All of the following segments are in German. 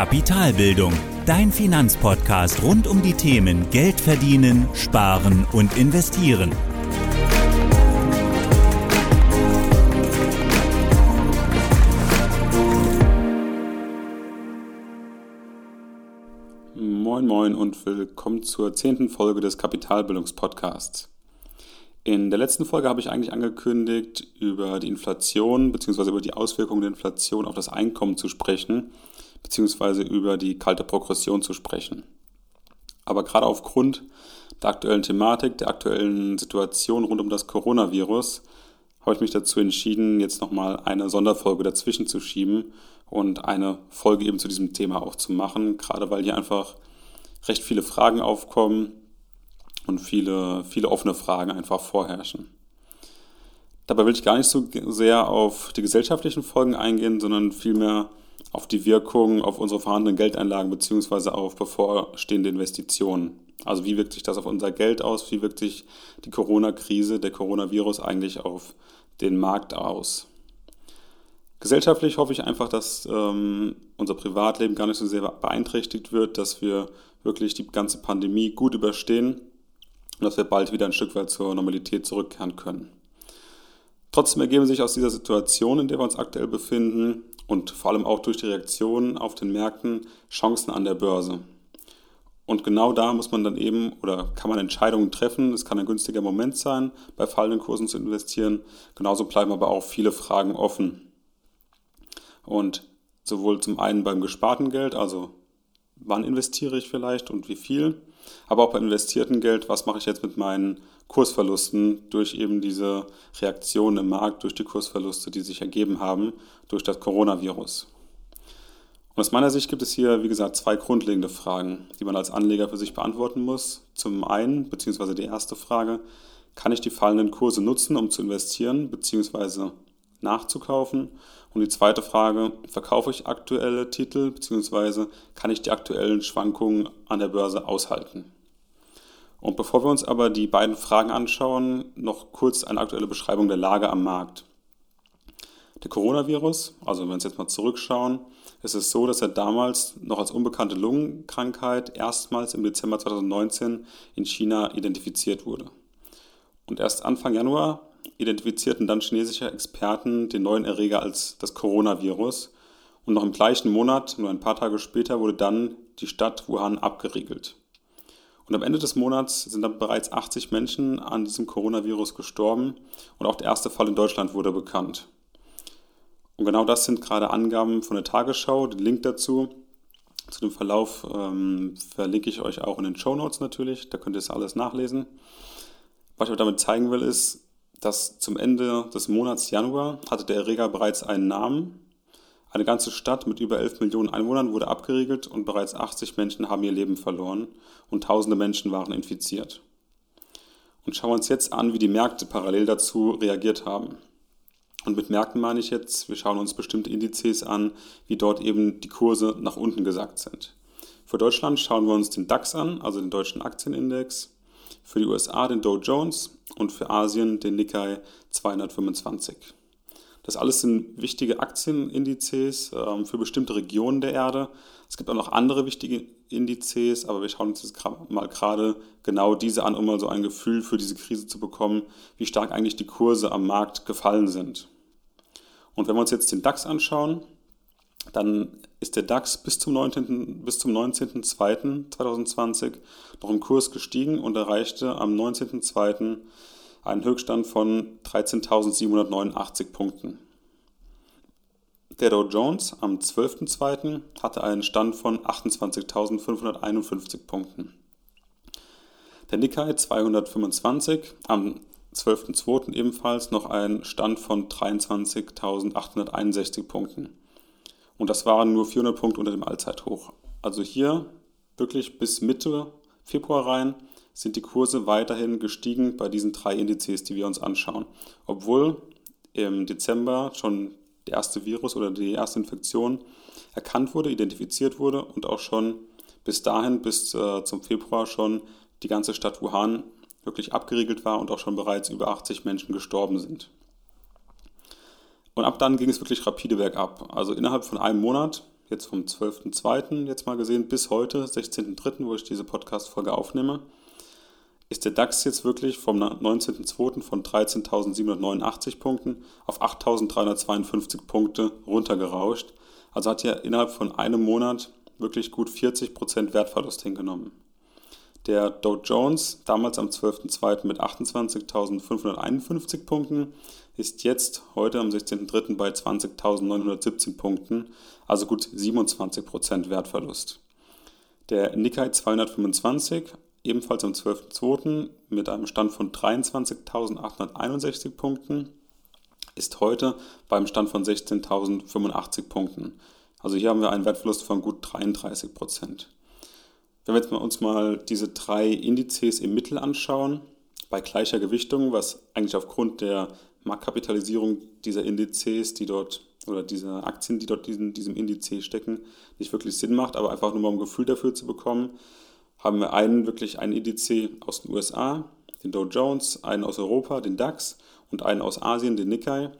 Kapitalbildung, dein Finanzpodcast rund um die Themen Geld verdienen, sparen und investieren. Moin Moin und willkommen zur zehnten Folge des Kapitalbildungspodcasts. In der letzten Folge habe ich eigentlich angekündigt, über die Inflation bzw. über die Auswirkungen der Inflation auf das Einkommen zu sprechen, bzw. über die kalte Progression zu sprechen. Aber gerade aufgrund der aktuellen Thematik, der aktuellen Situation rund um das Coronavirus, habe ich mich dazu entschieden, jetzt nochmal eine Sonderfolge dazwischen zu schieben und eine Folge eben zu diesem Thema auch zu machen, gerade weil hier einfach recht viele Fragen aufkommen, und viele, viele offene Fragen einfach vorherrschen. Dabei will ich gar nicht so sehr auf die gesellschaftlichen Folgen eingehen, sondern vielmehr auf die Wirkung auf unsere vorhandenen Geldeinlagen beziehungsweise auf bevorstehende Investitionen. Also wie wirkt sich das auf unser Geld aus? Wie wirkt sich die Corona-Krise, der Coronavirus eigentlich auf den Markt aus? Gesellschaftlich hoffe ich einfach, dass ähm, unser Privatleben gar nicht so sehr beeinträchtigt wird, dass wir wirklich die ganze Pandemie gut überstehen und dass wir bald wieder ein Stück weit zur Normalität zurückkehren können. Trotzdem ergeben sich aus dieser Situation, in der wir uns aktuell befinden und vor allem auch durch die Reaktionen auf den Märkten Chancen an der Börse. Und genau da muss man dann eben oder kann man Entscheidungen treffen. Es kann ein günstiger Moment sein, bei fallenden Kursen zu investieren. Genauso bleiben aber auch viele Fragen offen. Und sowohl zum einen beim gesparten Geld, also wann investiere ich vielleicht und wie viel, aber auch beim investierten Geld, was mache ich jetzt mit meinen Kursverlusten durch eben diese Reaktion im Markt, durch die Kursverluste, die sich ergeben haben durch das Coronavirus. Und aus meiner Sicht gibt es hier, wie gesagt, zwei grundlegende Fragen, die man als Anleger für sich beantworten muss. Zum einen, beziehungsweise die erste Frage, kann ich die fallenden Kurse nutzen, um zu investieren, beziehungsweise nachzukaufen? Und die zweite Frage, verkaufe ich aktuelle Titel bzw. kann ich die aktuellen Schwankungen an der Börse aushalten? Und bevor wir uns aber die beiden Fragen anschauen, noch kurz eine aktuelle Beschreibung der Lage am Markt. Der Coronavirus, also wenn wir uns jetzt mal zurückschauen, ist es so, dass er damals noch als unbekannte Lungenkrankheit erstmals im Dezember 2019 in China identifiziert wurde. Und erst Anfang Januar identifizierten dann chinesische Experten den neuen Erreger als das Coronavirus und noch im gleichen Monat, nur ein paar Tage später, wurde dann die Stadt Wuhan abgeriegelt. Und am Ende des Monats sind dann bereits 80 Menschen an diesem Coronavirus gestorben und auch der erste Fall in Deutschland wurde bekannt. Und genau das sind gerade Angaben von der Tagesschau. Den Link dazu, zu dem Verlauf, ähm, verlinke ich euch auch in den Show Notes natürlich. Da könnt ihr es alles nachlesen. Was ich damit zeigen will, ist, dass zum Ende des Monats Januar hatte der Erreger bereits einen Namen. Eine ganze Stadt mit über 11 Millionen Einwohnern wurde abgeriegelt und bereits 80 Menschen haben ihr Leben verloren und tausende Menschen waren infiziert. Und schauen wir uns jetzt an, wie die Märkte parallel dazu reagiert haben. Und mit Märkten meine ich jetzt, wir schauen uns bestimmte Indizes an, wie dort eben die Kurse nach unten gesackt sind. Für Deutschland schauen wir uns den DAX an, also den deutschen Aktienindex für die USA den Dow Jones und für Asien den Nikkei 225. Das alles sind wichtige Aktienindizes ähm, für bestimmte Regionen der Erde. Es gibt auch noch andere wichtige Indizes, aber wir schauen uns jetzt mal gerade genau diese an, um mal so ein Gefühl für diese Krise zu bekommen, wie stark eigentlich die Kurse am Markt gefallen sind. Und wenn wir uns jetzt den DAX anschauen, dann ist der DAX bis zum 19.02.2020 bis zum 19 noch im Kurs gestiegen und erreichte am 19.02. einen Höchststand von 13.789 Punkten. Der Dow Jones am 12.02. hatte einen Stand von 28.551 Punkten. Der Nikkei 225 am 12.02. ebenfalls noch einen Stand von 23.861 Punkten. Und das waren nur 400 Punkte unter dem Allzeithoch. Also hier wirklich bis Mitte Februar rein sind die Kurse weiterhin gestiegen bei diesen drei Indizes, die wir uns anschauen. Obwohl im Dezember schon der erste Virus oder die erste Infektion erkannt wurde, identifiziert wurde und auch schon bis dahin, bis äh, zum Februar schon die ganze Stadt Wuhan wirklich abgeriegelt war und auch schon bereits über 80 Menschen gestorben sind. Und ab dann ging es wirklich rapide bergab. Also innerhalb von einem Monat, jetzt vom 12.02. jetzt mal gesehen, bis heute, 16.03., wo ich diese Podcast-Folge aufnehme, ist der DAX jetzt wirklich vom 19.02. von 13.789 Punkten auf 8.352 Punkte runtergerauscht. Also hat er innerhalb von einem Monat wirklich gut 40% Wertverlust hingenommen. Der Dow Jones, damals am 12.02. mit 28.551 Punkten, ist jetzt heute am 16.03. bei 20.917 Punkten, also gut 27% Wertverlust. Der Nikkei 225, ebenfalls am 12.02. mit einem Stand von 23.861 Punkten, ist heute beim Stand von 16.085 Punkten. Also hier haben wir einen Wertverlust von gut 33 Prozent. Wenn wir jetzt uns mal diese drei Indizes im Mittel anschauen, bei gleicher Gewichtung, was eigentlich aufgrund der Marktkapitalisierung dieser Indizes, die dort oder dieser Aktien, die dort in diesem Indiz stecken, nicht wirklich Sinn macht, aber einfach nur mal ein Gefühl dafür zu bekommen, haben wir einen wirklich einen Indiz aus den USA, den Dow Jones, einen aus Europa, den DAX und einen aus Asien, den Nikkei.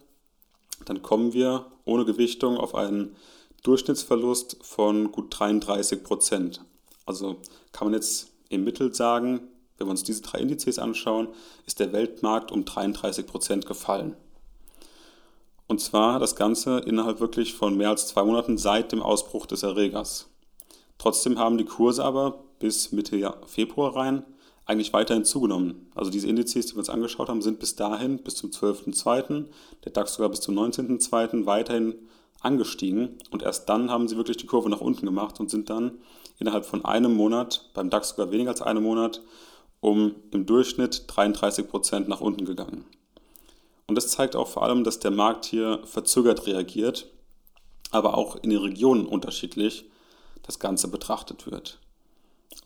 Dann kommen wir ohne Gewichtung auf einen Durchschnittsverlust von gut 33 Prozent. Also kann man jetzt im Mittel sagen, wenn wir uns diese drei Indizes anschauen, ist der Weltmarkt um 33 Prozent gefallen. Und zwar das Ganze innerhalb wirklich von mehr als zwei Monaten seit dem Ausbruch des Erregers. Trotzdem haben die Kurse aber bis Mitte Februar rein eigentlich weiterhin zugenommen. Also diese Indizes, die wir uns angeschaut haben, sind bis dahin, bis zum 12.02., der DAX sogar bis zum 19.02. weiterhin angestiegen und erst dann haben sie wirklich die Kurve nach unten gemacht und sind dann innerhalb von einem Monat, beim DAX sogar weniger als einem Monat, um im Durchschnitt 33 Prozent nach unten gegangen. Und das zeigt auch vor allem, dass der Markt hier verzögert reagiert, aber auch in den Regionen unterschiedlich das Ganze betrachtet wird.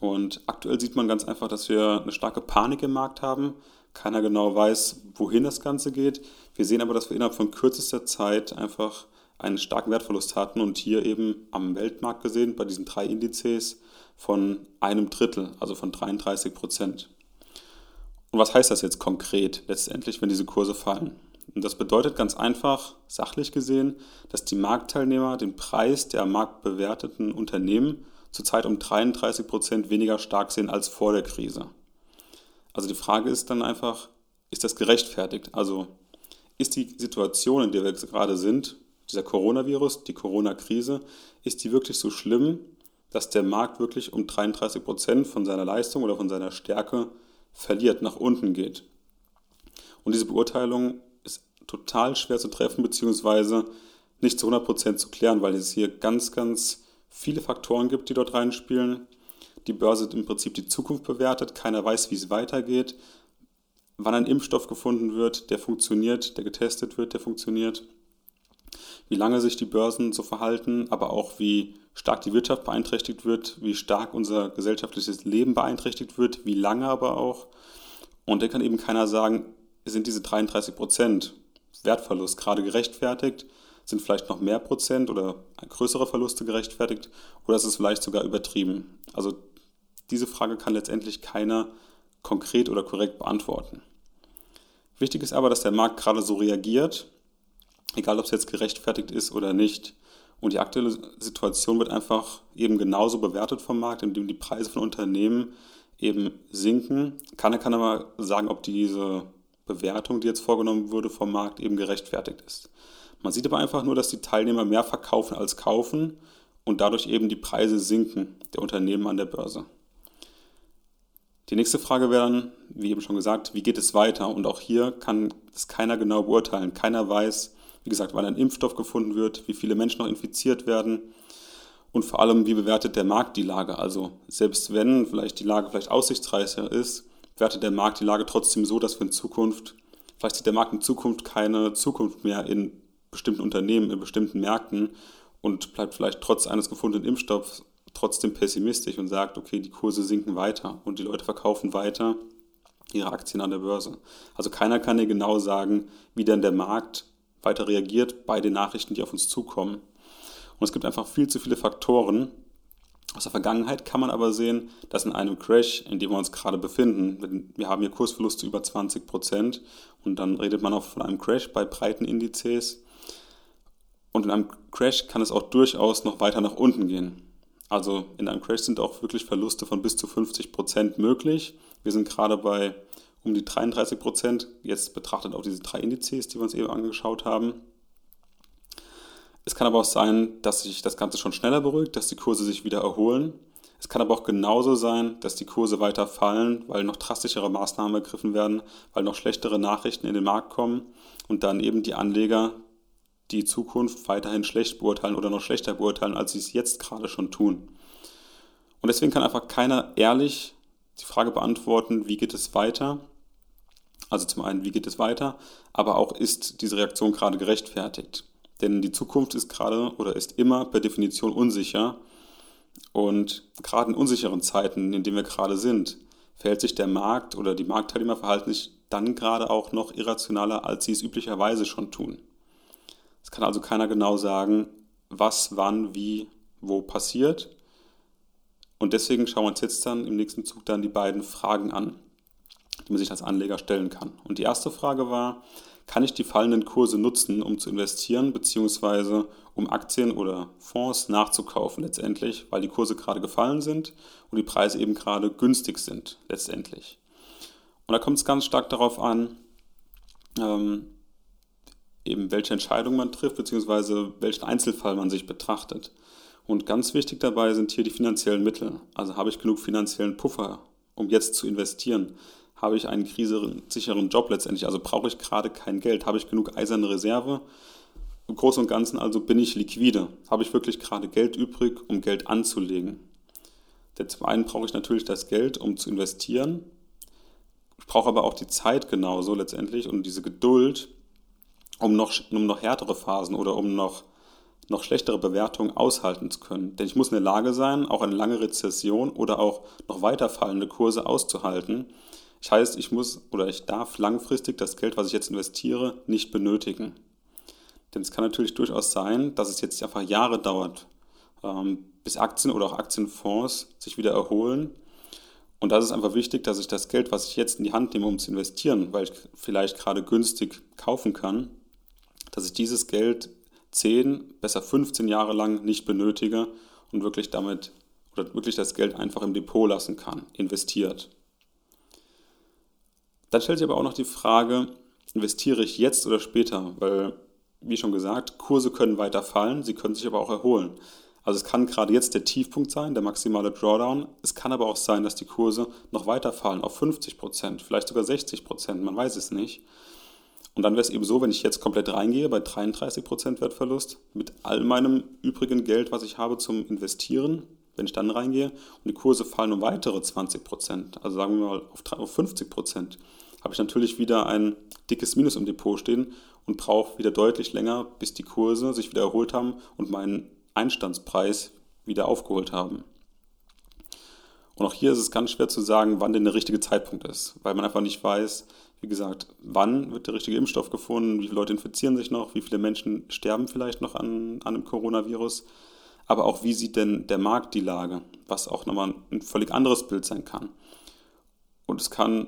Und aktuell sieht man ganz einfach, dass wir eine starke Panik im Markt haben. Keiner genau weiß, wohin das Ganze geht. Wir sehen aber, dass wir innerhalb von kürzester Zeit einfach einen starken Wertverlust hatten und hier eben am Weltmarkt gesehen bei diesen drei Indizes von einem Drittel, also von 33 Prozent. Und was heißt das jetzt konkret letztendlich, wenn diese Kurse fallen? Und das bedeutet ganz einfach, sachlich gesehen, dass die Marktteilnehmer den Preis der am Markt bewerteten Unternehmen zurzeit um 33 Prozent weniger stark sehen als vor der Krise. Also die Frage ist dann einfach, ist das gerechtfertigt? Also ist die Situation, in der wir gerade sind, dieser Coronavirus, die Corona-Krise, ist die wirklich so schlimm, dass der Markt wirklich um 33 Prozent von seiner Leistung oder von seiner Stärke verliert, nach unten geht. Und diese Beurteilung ist total schwer zu treffen, beziehungsweise nicht zu 100 Prozent zu klären, weil es hier ganz, ganz viele Faktoren gibt, die dort reinspielen. Die Börse im Prinzip die Zukunft bewertet, keiner weiß, wie es weitergeht, wann ein Impfstoff gefunden wird, der funktioniert, der getestet wird, der funktioniert wie lange sich die Börsen so verhalten, aber auch wie stark die Wirtschaft beeinträchtigt wird, wie stark unser gesellschaftliches Leben beeinträchtigt wird, wie lange aber auch. Und da kann eben keiner sagen, sind diese 33 Prozent Wertverlust gerade gerechtfertigt, sind vielleicht noch mehr Prozent oder größere Verluste gerechtfertigt oder ist es vielleicht sogar übertrieben? Also diese Frage kann letztendlich keiner konkret oder korrekt beantworten. Wichtig ist aber, dass der Markt gerade so reagiert egal ob es jetzt gerechtfertigt ist oder nicht. Und die aktuelle Situation wird einfach eben genauso bewertet vom Markt, indem die Preise von Unternehmen eben sinken. Keiner kann aber sagen, ob diese Bewertung, die jetzt vorgenommen wurde vom Markt, eben gerechtfertigt ist. Man sieht aber einfach nur, dass die Teilnehmer mehr verkaufen als kaufen und dadurch eben die Preise sinken der Unternehmen an der Börse. Die nächste Frage wäre dann, wie eben schon gesagt, wie geht es weiter? Und auch hier kann es keiner genau beurteilen. Keiner weiß, wie gesagt, wann ein Impfstoff gefunden wird, wie viele Menschen noch infiziert werden und vor allem, wie bewertet der Markt die Lage. Also selbst wenn vielleicht die Lage vielleicht aussichtsreicher ist, bewertet der Markt die Lage trotzdem so, dass wir in Zukunft, vielleicht sieht der Markt in Zukunft keine Zukunft mehr in bestimmten Unternehmen, in bestimmten Märkten und bleibt vielleicht trotz eines gefundenen Impfstoffs trotzdem pessimistisch und sagt, okay, die Kurse sinken weiter und die Leute verkaufen weiter ihre Aktien an der Börse. Also keiner kann dir genau sagen, wie denn der Markt weiter reagiert bei den Nachrichten, die auf uns zukommen. Und es gibt einfach viel zu viele Faktoren. Aus der Vergangenheit kann man aber sehen, dass in einem Crash, in dem wir uns gerade befinden, wir haben hier Kursverluste über 20 Prozent und dann redet man auch von einem Crash bei breiten Indizes. Und in einem Crash kann es auch durchaus noch weiter nach unten gehen. Also in einem Crash sind auch wirklich Verluste von bis zu 50 Prozent möglich. Wir sind gerade bei um die 33 Prozent, jetzt betrachtet auch diese drei Indizes, die wir uns eben angeschaut haben. Es kann aber auch sein, dass sich das Ganze schon schneller beruhigt, dass die Kurse sich wieder erholen. Es kann aber auch genauso sein, dass die Kurse weiter fallen, weil noch drastischere Maßnahmen ergriffen werden, weil noch schlechtere Nachrichten in den Markt kommen und dann eben die Anleger die Zukunft weiterhin schlecht beurteilen oder noch schlechter beurteilen, als sie es jetzt gerade schon tun. Und deswegen kann einfach keiner ehrlich die Frage beantworten, wie geht es weiter? Also zum einen, wie geht es weiter, aber auch ist diese Reaktion gerade gerechtfertigt? Denn die Zukunft ist gerade oder ist immer per Definition unsicher. Und gerade in unsicheren Zeiten, in denen wir gerade sind, verhält sich der Markt oder die Marktteilnehmer verhalten sich dann gerade auch noch irrationaler, als sie es üblicherweise schon tun. Es kann also keiner genau sagen, was, wann, wie, wo passiert. Und deswegen schauen wir uns jetzt dann im nächsten Zug dann die beiden Fragen an, die man sich als Anleger stellen kann. Und die erste Frage war, kann ich die fallenden Kurse nutzen, um zu investieren, beziehungsweise um Aktien oder Fonds nachzukaufen letztendlich, weil die Kurse gerade gefallen sind und die Preise eben gerade günstig sind letztendlich. Und da kommt es ganz stark darauf an, ähm, eben welche Entscheidung man trifft, beziehungsweise welchen Einzelfall man sich betrachtet. Und ganz wichtig dabei sind hier die finanziellen Mittel. Also habe ich genug finanziellen Puffer, um jetzt zu investieren? habe ich einen krisensicheren Job letztendlich. Also brauche ich gerade kein Geld, habe ich genug eiserne Reserve. Im Großen und Ganzen also bin ich liquide, habe ich wirklich gerade Geld übrig, um Geld anzulegen. Denn zum einen brauche ich natürlich das Geld, um zu investieren. Ich brauche aber auch die Zeit genauso letztendlich und diese Geduld, um noch, um noch härtere Phasen oder um noch, noch schlechtere Bewertungen aushalten zu können. Denn ich muss in der Lage sein, auch eine lange Rezession oder auch noch weiter fallende Kurse auszuhalten das heißt, ich muss oder ich darf langfristig das Geld, was ich jetzt investiere, nicht benötigen. Denn es kann natürlich durchaus sein, dass es jetzt einfach Jahre dauert, ähm, bis Aktien oder auch Aktienfonds sich wieder erholen. Und da ist einfach wichtig, dass ich das Geld, was ich jetzt in die Hand nehme, um zu investieren, weil ich vielleicht gerade günstig kaufen kann, dass ich dieses Geld 10, besser 15 Jahre lang nicht benötige und wirklich damit oder wirklich das Geld einfach im Depot lassen kann, investiert. Dann stellt sich aber auch noch die Frage, investiere ich jetzt oder später? Weil, wie schon gesagt, Kurse können weiter fallen, sie können sich aber auch erholen. Also es kann gerade jetzt der Tiefpunkt sein, der maximale Drawdown. Es kann aber auch sein, dass die Kurse noch weiter fallen auf 50 Prozent, vielleicht sogar 60 Prozent, man weiß es nicht. Und dann wäre es eben so, wenn ich jetzt komplett reingehe bei 33 Prozent Wertverlust mit all meinem übrigen Geld, was ich habe zum Investieren, wenn ich dann reingehe und die Kurse fallen um weitere 20 Prozent, also sagen wir mal auf 50 Prozent, habe ich natürlich wieder ein dickes Minus im Depot stehen und brauche wieder deutlich länger, bis die Kurse sich wieder erholt haben und meinen Einstandspreis wieder aufgeholt haben. Und auch hier ist es ganz schwer zu sagen, wann denn der richtige Zeitpunkt ist, weil man einfach nicht weiß, wie gesagt, wann wird der richtige Impfstoff gefunden, wie viele Leute infizieren sich noch, wie viele Menschen sterben vielleicht noch an, an einem Coronavirus, aber auch wie sieht denn der Markt die Lage, was auch nochmal ein völlig anderes Bild sein kann. Und es kann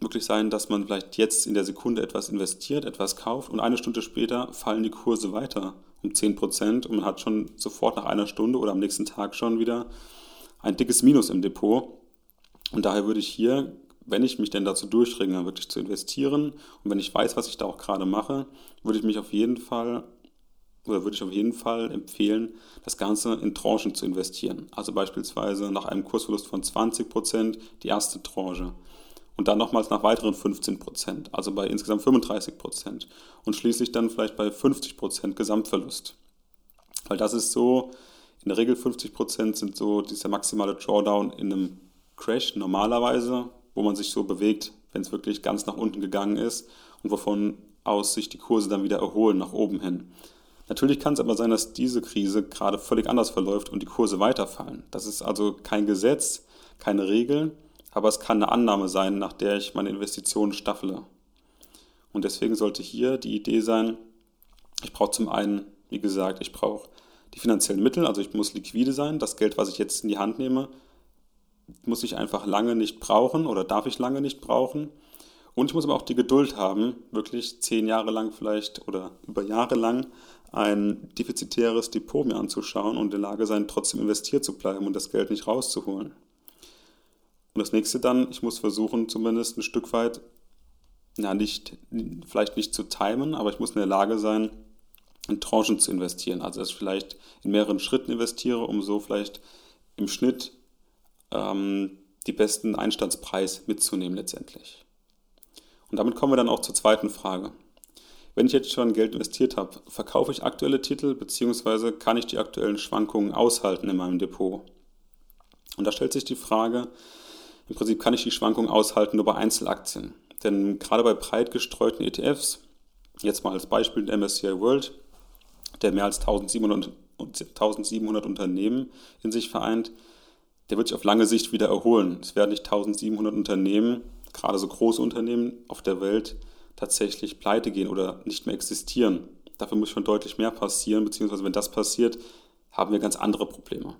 wirklich sein, dass man vielleicht jetzt in der Sekunde etwas investiert, etwas kauft und eine Stunde später fallen die Kurse weiter um 10% und man hat schon sofort nach einer Stunde oder am nächsten Tag schon wieder ein dickes Minus im Depot. Und daher würde ich hier, wenn ich mich denn dazu durchringe, wirklich zu investieren und wenn ich weiß, was ich da auch gerade mache, würde ich mich auf jeden Fall oder würde ich auf jeden Fall empfehlen, das Ganze in Tranchen zu investieren. Also beispielsweise nach einem Kursverlust von 20% die erste Tranche und dann nochmals nach weiteren 15 Prozent, also bei insgesamt 35 Prozent und schließlich dann vielleicht bei 50 Prozent Gesamtverlust. Weil das ist so, in der Regel 50 Prozent sind so dieser maximale Drawdown in einem Crash normalerweise, wo man sich so bewegt, wenn es wirklich ganz nach unten gegangen ist und wovon aus sich die Kurse dann wieder erholen nach oben hin. Natürlich kann es aber sein, dass diese Krise gerade völlig anders verläuft und die Kurse weiterfallen. Das ist also kein Gesetz, keine Regel, aber es kann eine Annahme sein, nach der ich meine Investitionen staffele. Und deswegen sollte hier die Idee sein, ich brauche zum einen, wie gesagt, ich brauche die finanziellen Mittel, also ich muss liquide sein. Das Geld, was ich jetzt in die Hand nehme, muss ich einfach lange nicht brauchen oder darf ich lange nicht brauchen. Und ich muss aber auch die Geduld haben, wirklich zehn Jahre lang vielleicht oder über Jahre lang ein defizitäres Depot mir anzuschauen und in der Lage sein, trotzdem investiert zu bleiben und das Geld nicht rauszuholen. Und das nächste dann, ich muss versuchen, zumindest ein Stück weit, ja, nicht, vielleicht nicht zu timen, aber ich muss in der Lage sein, in Tranchen zu investieren. Also, dass ich vielleicht in mehreren Schritten investiere, um so vielleicht im Schnitt ähm, die besten Einstandspreis mitzunehmen letztendlich. Und damit kommen wir dann auch zur zweiten Frage. Wenn ich jetzt schon Geld investiert habe, verkaufe ich aktuelle Titel bzw. kann ich die aktuellen Schwankungen aushalten in meinem Depot? Und da stellt sich die Frage, im Prinzip kann ich die Schwankungen aushalten nur bei Einzelaktien. Denn gerade bei breit gestreuten ETFs, jetzt mal als Beispiel den MSCI World, der mehr als 1700, 1700 Unternehmen in sich vereint, der wird sich auf lange Sicht wieder erholen. Es werden nicht 1700 Unternehmen, gerade so große Unternehmen auf der Welt, tatsächlich pleite gehen oder nicht mehr existieren. Dafür muss schon deutlich mehr passieren, beziehungsweise wenn das passiert, haben wir ganz andere Probleme.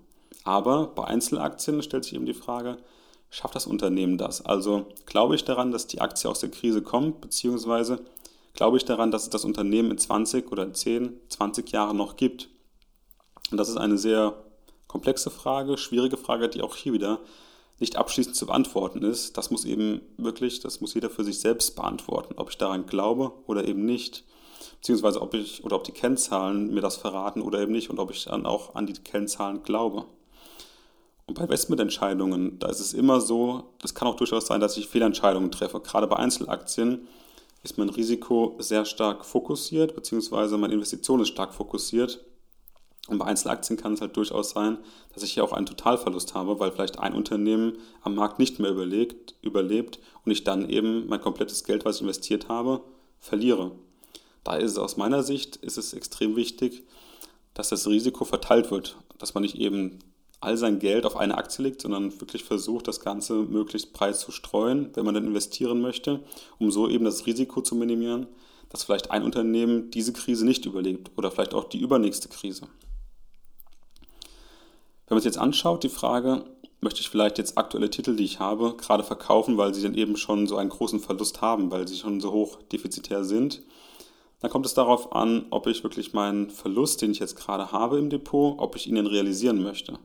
Aber bei Einzelaktien stellt sich eben die Frage, schafft das Unternehmen das? Also glaube ich daran, dass die Aktie aus der Krise kommt, beziehungsweise glaube ich daran, dass es das Unternehmen in 20 oder 10, 20 Jahren noch gibt? Und das ist eine sehr komplexe Frage, schwierige Frage, die auch hier wieder nicht abschließend zu beantworten ist. Das muss eben wirklich, das muss jeder für sich selbst beantworten, ob ich daran glaube oder eben nicht. Beziehungsweise ob ich oder ob die Kennzahlen mir das verraten oder eben nicht und ob ich dann auch an die Kennzahlen glaube. Und bei Investmententscheidungen, da ist es immer so, es kann auch durchaus sein, dass ich Fehlentscheidungen treffe. Gerade bei Einzelaktien ist mein Risiko sehr stark fokussiert, beziehungsweise meine Investition ist stark fokussiert. Und bei Einzelaktien kann es halt durchaus sein, dass ich hier auch einen Totalverlust habe, weil vielleicht ein Unternehmen am Markt nicht mehr überlegt, überlebt und ich dann eben mein komplettes Geld, was ich investiert habe, verliere. Da ist es aus meiner Sicht ist es extrem wichtig, dass das Risiko verteilt wird, dass man nicht eben all sein Geld auf eine Aktie legt, sondern wirklich versucht, das Ganze möglichst breit zu streuen, wenn man dann investieren möchte, um so eben das Risiko zu minimieren, dass vielleicht ein Unternehmen diese Krise nicht überlebt oder vielleicht auch die übernächste Krise. Wenn man sich jetzt anschaut, die Frage, möchte ich vielleicht jetzt aktuelle Titel, die ich habe, gerade verkaufen, weil sie dann eben schon so einen großen Verlust haben, weil sie schon so hoch defizitär sind, dann kommt es darauf an, ob ich wirklich meinen Verlust, den ich jetzt gerade habe im Depot, ob ich ihn realisieren möchte.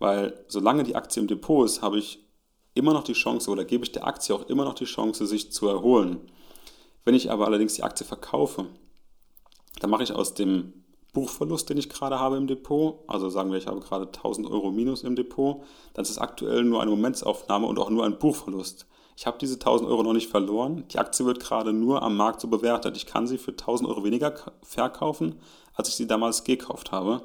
Weil solange die Aktie im Depot ist, habe ich immer noch die Chance oder gebe ich der Aktie auch immer noch die Chance, sich zu erholen. Wenn ich aber allerdings die Aktie verkaufe, dann mache ich aus dem Buchverlust, den ich gerade habe im Depot, also sagen wir, ich habe gerade 1000 Euro minus im Depot, dann ist es aktuell nur eine Momentsaufnahme und auch nur ein Buchverlust. Ich habe diese 1000 Euro noch nicht verloren. Die Aktie wird gerade nur am Markt so bewertet. Ich kann sie für 1000 Euro weniger verkaufen, als ich sie damals gekauft habe.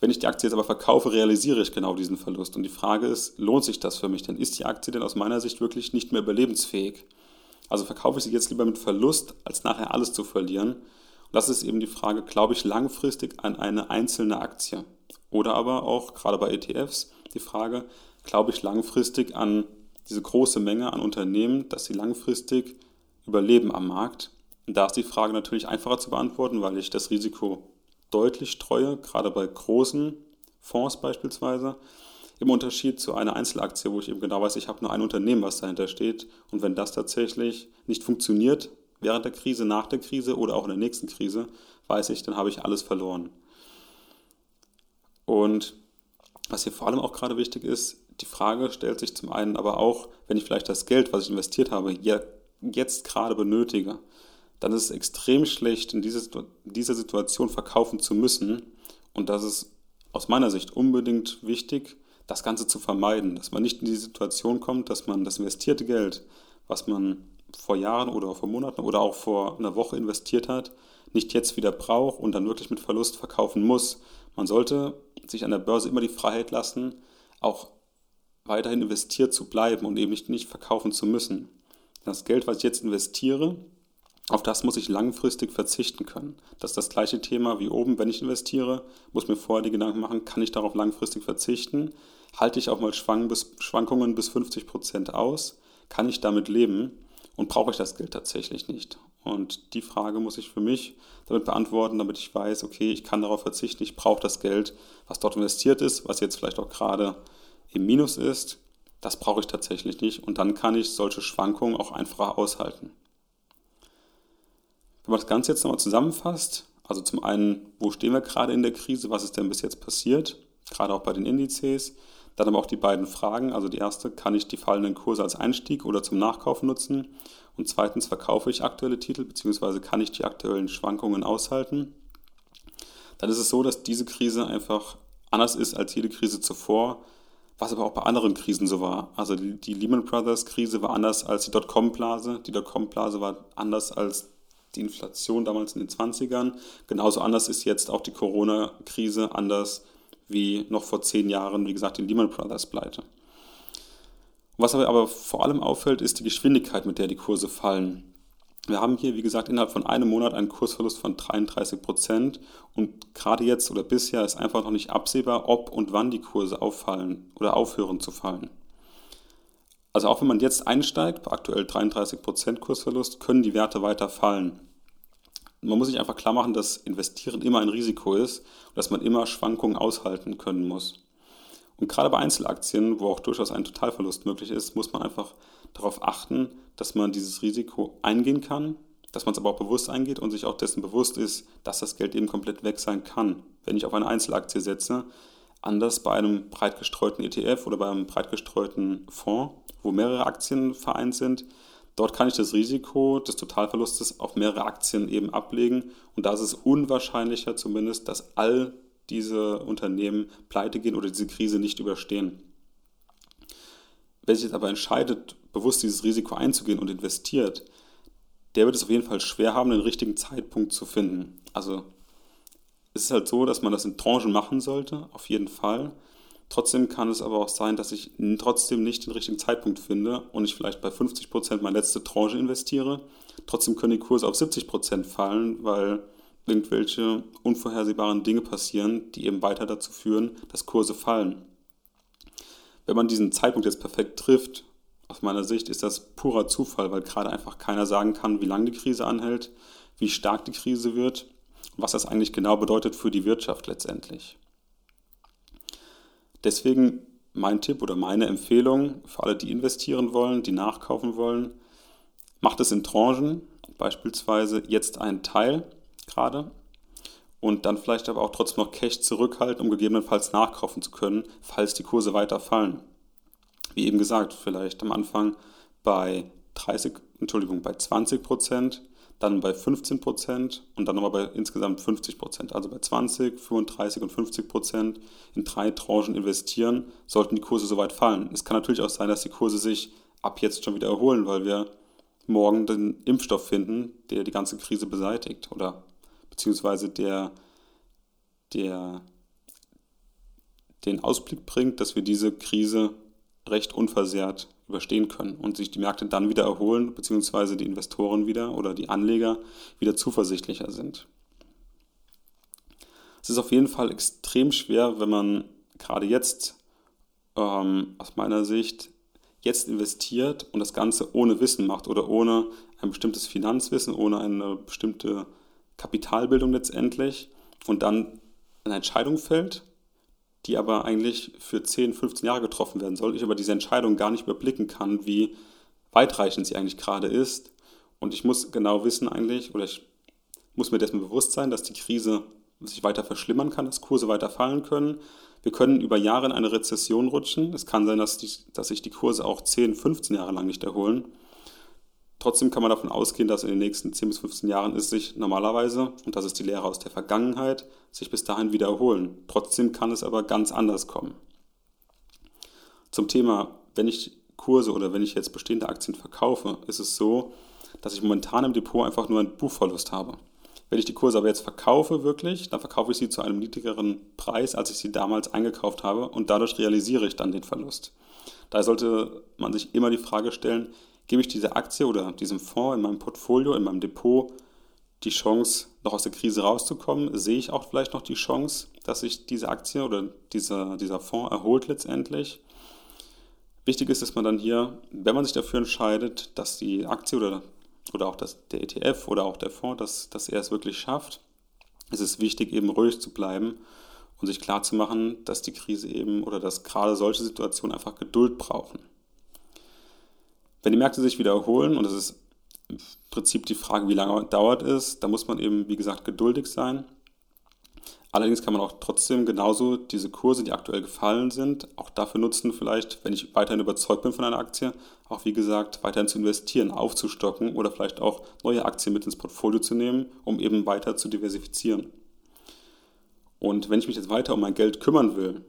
Wenn ich die Aktie jetzt aber verkaufe, realisiere ich genau diesen Verlust. Und die Frage ist, lohnt sich das für mich? Denn ist die Aktie denn aus meiner Sicht wirklich nicht mehr überlebensfähig? Also verkaufe ich sie jetzt lieber mit Verlust, als nachher alles zu verlieren. Das ist eben die Frage, glaube ich langfristig an eine einzelne Aktie? Oder aber auch, gerade bei ETFs, die Frage, glaube ich langfristig an diese große Menge an Unternehmen, dass sie langfristig überleben am Markt? Und da ist die Frage natürlich einfacher zu beantworten, weil ich das Risiko deutlich streue, gerade bei großen Fonds beispielsweise, im Unterschied zu einer Einzelaktie, wo ich eben genau weiß, ich habe nur ein Unternehmen, was dahinter steht. Und wenn das tatsächlich nicht funktioniert, während der Krise, nach der Krise oder auch in der nächsten Krise, weiß ich, dann habe ich alles verloren. Und was hier vor allem auch gerade wichtig ist, die Frage stellt sich zum einen aber auch, wenn ich vielleicht das Geld, was ich investiert habe, jetzt gerade benötige, dann ist es extrem schlecht, in dieser Situation verkaufen zu müssen. Und das ist aus meiner Sicht unbedingt wichtig, das Ganze zu vermeiden, dass man nicht in die Situation kommt, dass man das investierte Geld, was man vor Jahren oder vor Monaten oder auch vor einer Woche investiert hat, nicht jetzt wieder braucht und dann wirklich mit Verlust verkaufen muss. Man sollte sich an der Börse immer die Freiheit lassen, auch weiterhin investiert zu bleiben und eben nicht, nicht verkaufen zu müssen. Das Geld, was ich jetzt investiere, auf das muss ich langfristig verzichten können. Das ist das gleiche Thema wie oben, wenn ich investiere, muss mir vorher die Gedanken machen, kann ich darauf langfristig verzichten? Halte ich auch mal Schwankungen bis 50 Prozent aus? Kann ich damit leben? Und brauche ich das Geld tatsächlich nicht? Und die Frage muss ich für mich damit beantworten, damit ich weiß, okay, ich kann darauf verzichten, ich brauche das Geld, was dort investiert ist, was jetzt vielleicht auch gerade im Minus ist. das brauche ich tatsächlich nicht und dann kann ich solche Schwankungen auch einfacher aushalten. Wenn man das Ganze jetzt nochmal zusammenfasst, also zum einen, wo stehen wir gerade in der Krise, was ist denn bis jetzt passiert, gerade auch bei den Indizes, dann aber auch die beiden Fragen, also die erste, kann ich die fallenden Kurse als Einstieg oder zum Nachkauf nutzen und zweitens, verkaufe ich aktuelle Titel bzw. kann ich die aktuellen Schwankungen aushalten, dann ist es so, dass diese Krise einfach anders ist als jede Krise zuvor, was aber auch bei anderen Krisen so war. Also die Lehman Brothers Krise war anders als die Dotcom-Blase. Die Dotcom-Blase war anders als die Inflation damals in den 20ern. Genauso anders ist jetzt auch die Corona-Krise, anders wie noch vor zehn Jahren, wie gesagt, die Lehman Brothers Pleite. Was aber vor allem auffällt, ist die Geschwindigkeit, mit der die Kurse fallen. Wir haben hier, wie gesagt, innerhalb von einem Monat einen Kursverlust von 33 Prozent und gerade jetzt oder bisher ist einfach noch nicht absehbar, ob und wann die Kurse auffallen oder aufhören zu fallen. Also auch wenn man jetzt einsteigt, aktuell 33 Prozent Kursverlust, können die Werte weiter fallen. Man muss sich einfach klar machen, dass Investieren immer ein Risiko ist und dass man immer Schwankungen aushalten können muss. Und gerade bei Einzelaktien, wo auch durchaus ein Totalverlust möglich ist, muss man einfach darauf achten, dass man dieses Risiko eingehen kann, dass man es aber auch bewusst eingeht und sich auch dessen bewusst ist, dass das Geld eben komplett weg sein kann, wenn ich auf eine Einzelaktie setze. Anders bei einem breit gestreuten ETF oder bei einem breit gestreuten Fonds, wo mehrere Aktien vereint sind. Dort kann ich das Risiko des Totalverlustes auf mehrere Aktien eben ablegen und da ist es unwahrscheinlicher zumindest, dass all diese Unternehmen pleite gehen oder diese Krise nicht überstehen. Wer sich jetzt aber entscheidet, bewusst dieses Risiko einzugehen und investiert, der wird es auf jeden Fall schwer haben, den richtigen Zeitpunkt zu finden. Also es ist halt so, dass man das in Tranchen machen sollte, auf jeden Fall. Trotzdem kann es aber auch sein, dass ich trotzdem nicht den richtigen Zeitpunkt finde und ich vielleicht bei 50% meine letzte Tranche investiere. Trotzdem können die Kurse auf 70% fallen, weil irgendwelche unvorhersehbaren Dinge passieren, die eben weiter dazu führen, dass Kurse fallen. Wenn man diesen Zeitpunkt jetzt perfekt trifft, aus meiner Sicht ist das purer Zufall, weil gerade einfach keiner sagen kann, wie lange die Krise anhält, wie stark die Krise wird und was das eigentlich genau bedeutet für die Wirtschaft letztendlich. Deswegen mein Tipp oder meine Empfehlung für alle, die investieren wollen, die nachkaufen wollen, macht es in Tranchen, beispielsweise jetzt einen Teil gerade und dann vielleicht aber auch trotzdem noch Cash zurückhalten, um gegebenenfalls nachkaufen zu können, falls die Kurse weiter fallen. Wie eben gesagt, vielleicht am Anfang bei 30, Entschuldigung, bei 20 Prozent, dann bei 15 Prozent und dann nochmal bei insgesamt 50 Prozent. Also bei 20, 35 und 50 Prozent in drei Tranchen investieren, sollten die Kurse soweit fallen. Es kann natürlich auch sein, dass die Kurse sich ab jetzt schon wieder erholen, weil wir morgen den Impfstoff finden, der die ganze Krise beseitigt oder beziehungsweise der, der den Ausblick bringt, dass wir diese Krise recht unversehrt überstehen können und sich die Märkte dann wieder erholen, beziehungsweise die Investoren wieder oder die Anleger wieder zuversichtlicher sind. Es ist auf jeden Fall extrem schwer, wenn man gerade jetzt ähm, aus meiner Sicht jetzt investiert und das Ganze ohne Wissen macht oder ohne ein bestimmtes Finanzwissen, ohne eine bestimmte Kapitalbildung letztendlich und dann eine Entscheidung fällt, die aber eigentlich für 10, 15 Jahre getroffen werden soll, ich aber diese Entscheidung gar nicht überblicken kann, wie weitreichend sie eigentlich gerade ist. Und ich muss genau wissen eigentlich, oder ich muss mir dessen bewusst sein, dass die Krise sich weiter verschlimmern kann, dass Kurse weiter fallen können. Wir können über Jahre in eine Rezession rutschen. Es kann sein, dass, die, dass sich die Kurse auch 10, 15 Jahre lang nicht erholen. Trotzdem kann man davon ausgehen, dass in den nächsten 10 bis 15 Jahren es sich normalerweise, und das ist die Lehre aus der Vergangenheit, sich bis dahin wiederholen. Trotzdem kann es aber ganz anders kommen. Zum Thema, wenn ich Kurse oder wenn ich jetzt bestehende Aktien verkaufe, ist es so, dass ich momentan im Depot einfach nur einen Buchverlust habe. Wenn ich die Kurse aber jetzt verkaufe wirklich, dann verkaufe ich sie zu einem niedrigeren Preis, als ich sie damals eingekauft habe und dadurch realisiere ich dann den Verlust. Daher sollte man sich immer die Frage stellen, gebe ich dieser Aktie oder diesem Fonds in meinem Portfolio, in meinem Depot die Chance, noch aus der Krise rauszukommen? Sehe ich auch vielleicht noch die Chance, dass sich diese Aktie oder dieser, dieser Fonds erholt letztendlich? Wichtig ist, dass man dann hier, wenn man sich dafür entscheidet, dass die Aktie oder, oder auch das, der ETF oder auch der Fonds, dass, dass er es wirklich schafft, ist es wichtig, eben ruhig zu bleiben und sich klar zu machen, dass die Krise eben oder dass gerade solche Situationen einfach Geduld brauchen. Wenn die Märkte sich wiederholen, und es ist im Prinzip die Frage, wie lange dauert es, da muss man eben, wie gesagt, geduldig sein. Allerdings kann man auch trotzdem genauso diese Kurse, die aktuell gefallen sind, auch dafür nutzen, vielleicht, wenn ich weiterhin überzeugt bin von einer Aktie, auch wie gesagt, weiterhin zu investieren, aufzustocken oder vielleicht auch neue Aktien mit ins Portfolio zu nehmen, um eben weiter zu diversifizieren. Und wenn ich mich jetzt weiter um mein Geld kümmern will,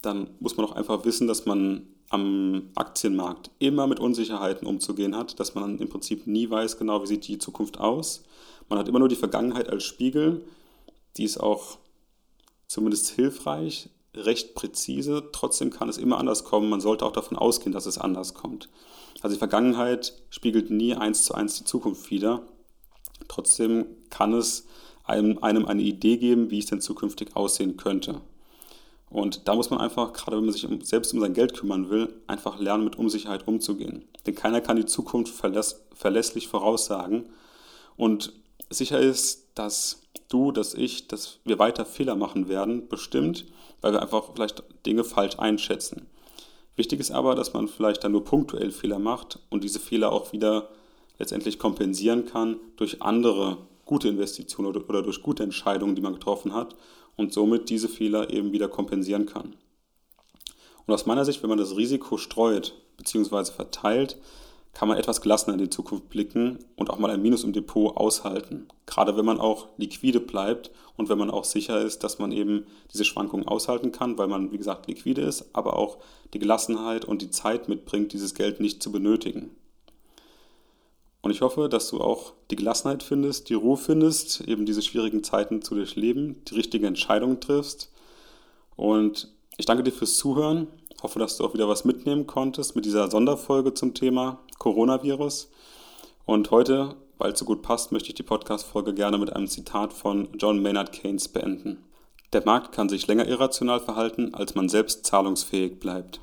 dann muss man auch einfach wissen, dass man am Aktienmarkt immer mit Unsicherheiten umzugehen hat, dass man im Prinzip nie weiß genau, wie sieht die Zukunft aus. Man hat immer nur die Vergangenheit als Spiegel, die ist auch zumindest hilfreich, recht präzise. Trotzdem kann es immer anders kommen. Man sollte auch davon ausgehen, dass es anders kommt. Also die Vergangenheit spiegelt nie eins zu eins die Zukunft wider. Trotzdem kann es einem, einem eine Idee geben, wie es denn zukünftig aussehen könnte. Und da muss man einfach, gerade wenn man sich selbst um sein Geld kümmern will, einfach lernen, mit Unsicherheit umzugehen. Denn keiner kann die Zukunft verläss, verlässlich voraussagen. Und sicher ist, dass du, dass ich, dass wir weiter Fehler machen werden, bestimmt, weil wir einfach vielleicht Dinge falsch einschätzen. Wichtig ist aber, dass man vielleicht dann nur punktuell Fehler macht und diese Fehler auch wieder letztendlich kompensieren kann durch andere gute Investitionen oder, oder durch gute Entscheidungen, die man getroffen hat und somit diese Fehler eben wieder kompensieren kann. Und aus meiner Sicht, wenn man das Risiko streut bzw. verteilt, kann man etwas gelassener in die Zukunft blicken und auch mal ein Minus im Depot aushalten. Gerade wenn man auch liquide bleibt und wenn man auch sicher ist, dass man eben diese Schwankungen aushalten kann, weil man, wie gesagt, liquide ist, aber auch die Gelassenheit und die Zeit mitbringt, dieses Geld nicht zu benötigen. Und ich hoffe, dass du auch die Gelassenheit findest, die Ruhe findest, eben diese schwierigen Zeiten zu durchleben, die richtigen Entscheidungen triffst. Und ich danke dir fürs Zuhören. Hoffe, dass du auch wieder was mitnehmen konntest mit dieser Sonderfolge zum Thema Coronavirus. Und heute, weil es so gut passt, möchte ich die Podcast-Folge gerne mit einem Zitat von John Maynard Keynes beenden. Der Markt kann sich länger irrational verhalten, als man selbst zahlungsfähig bleibt.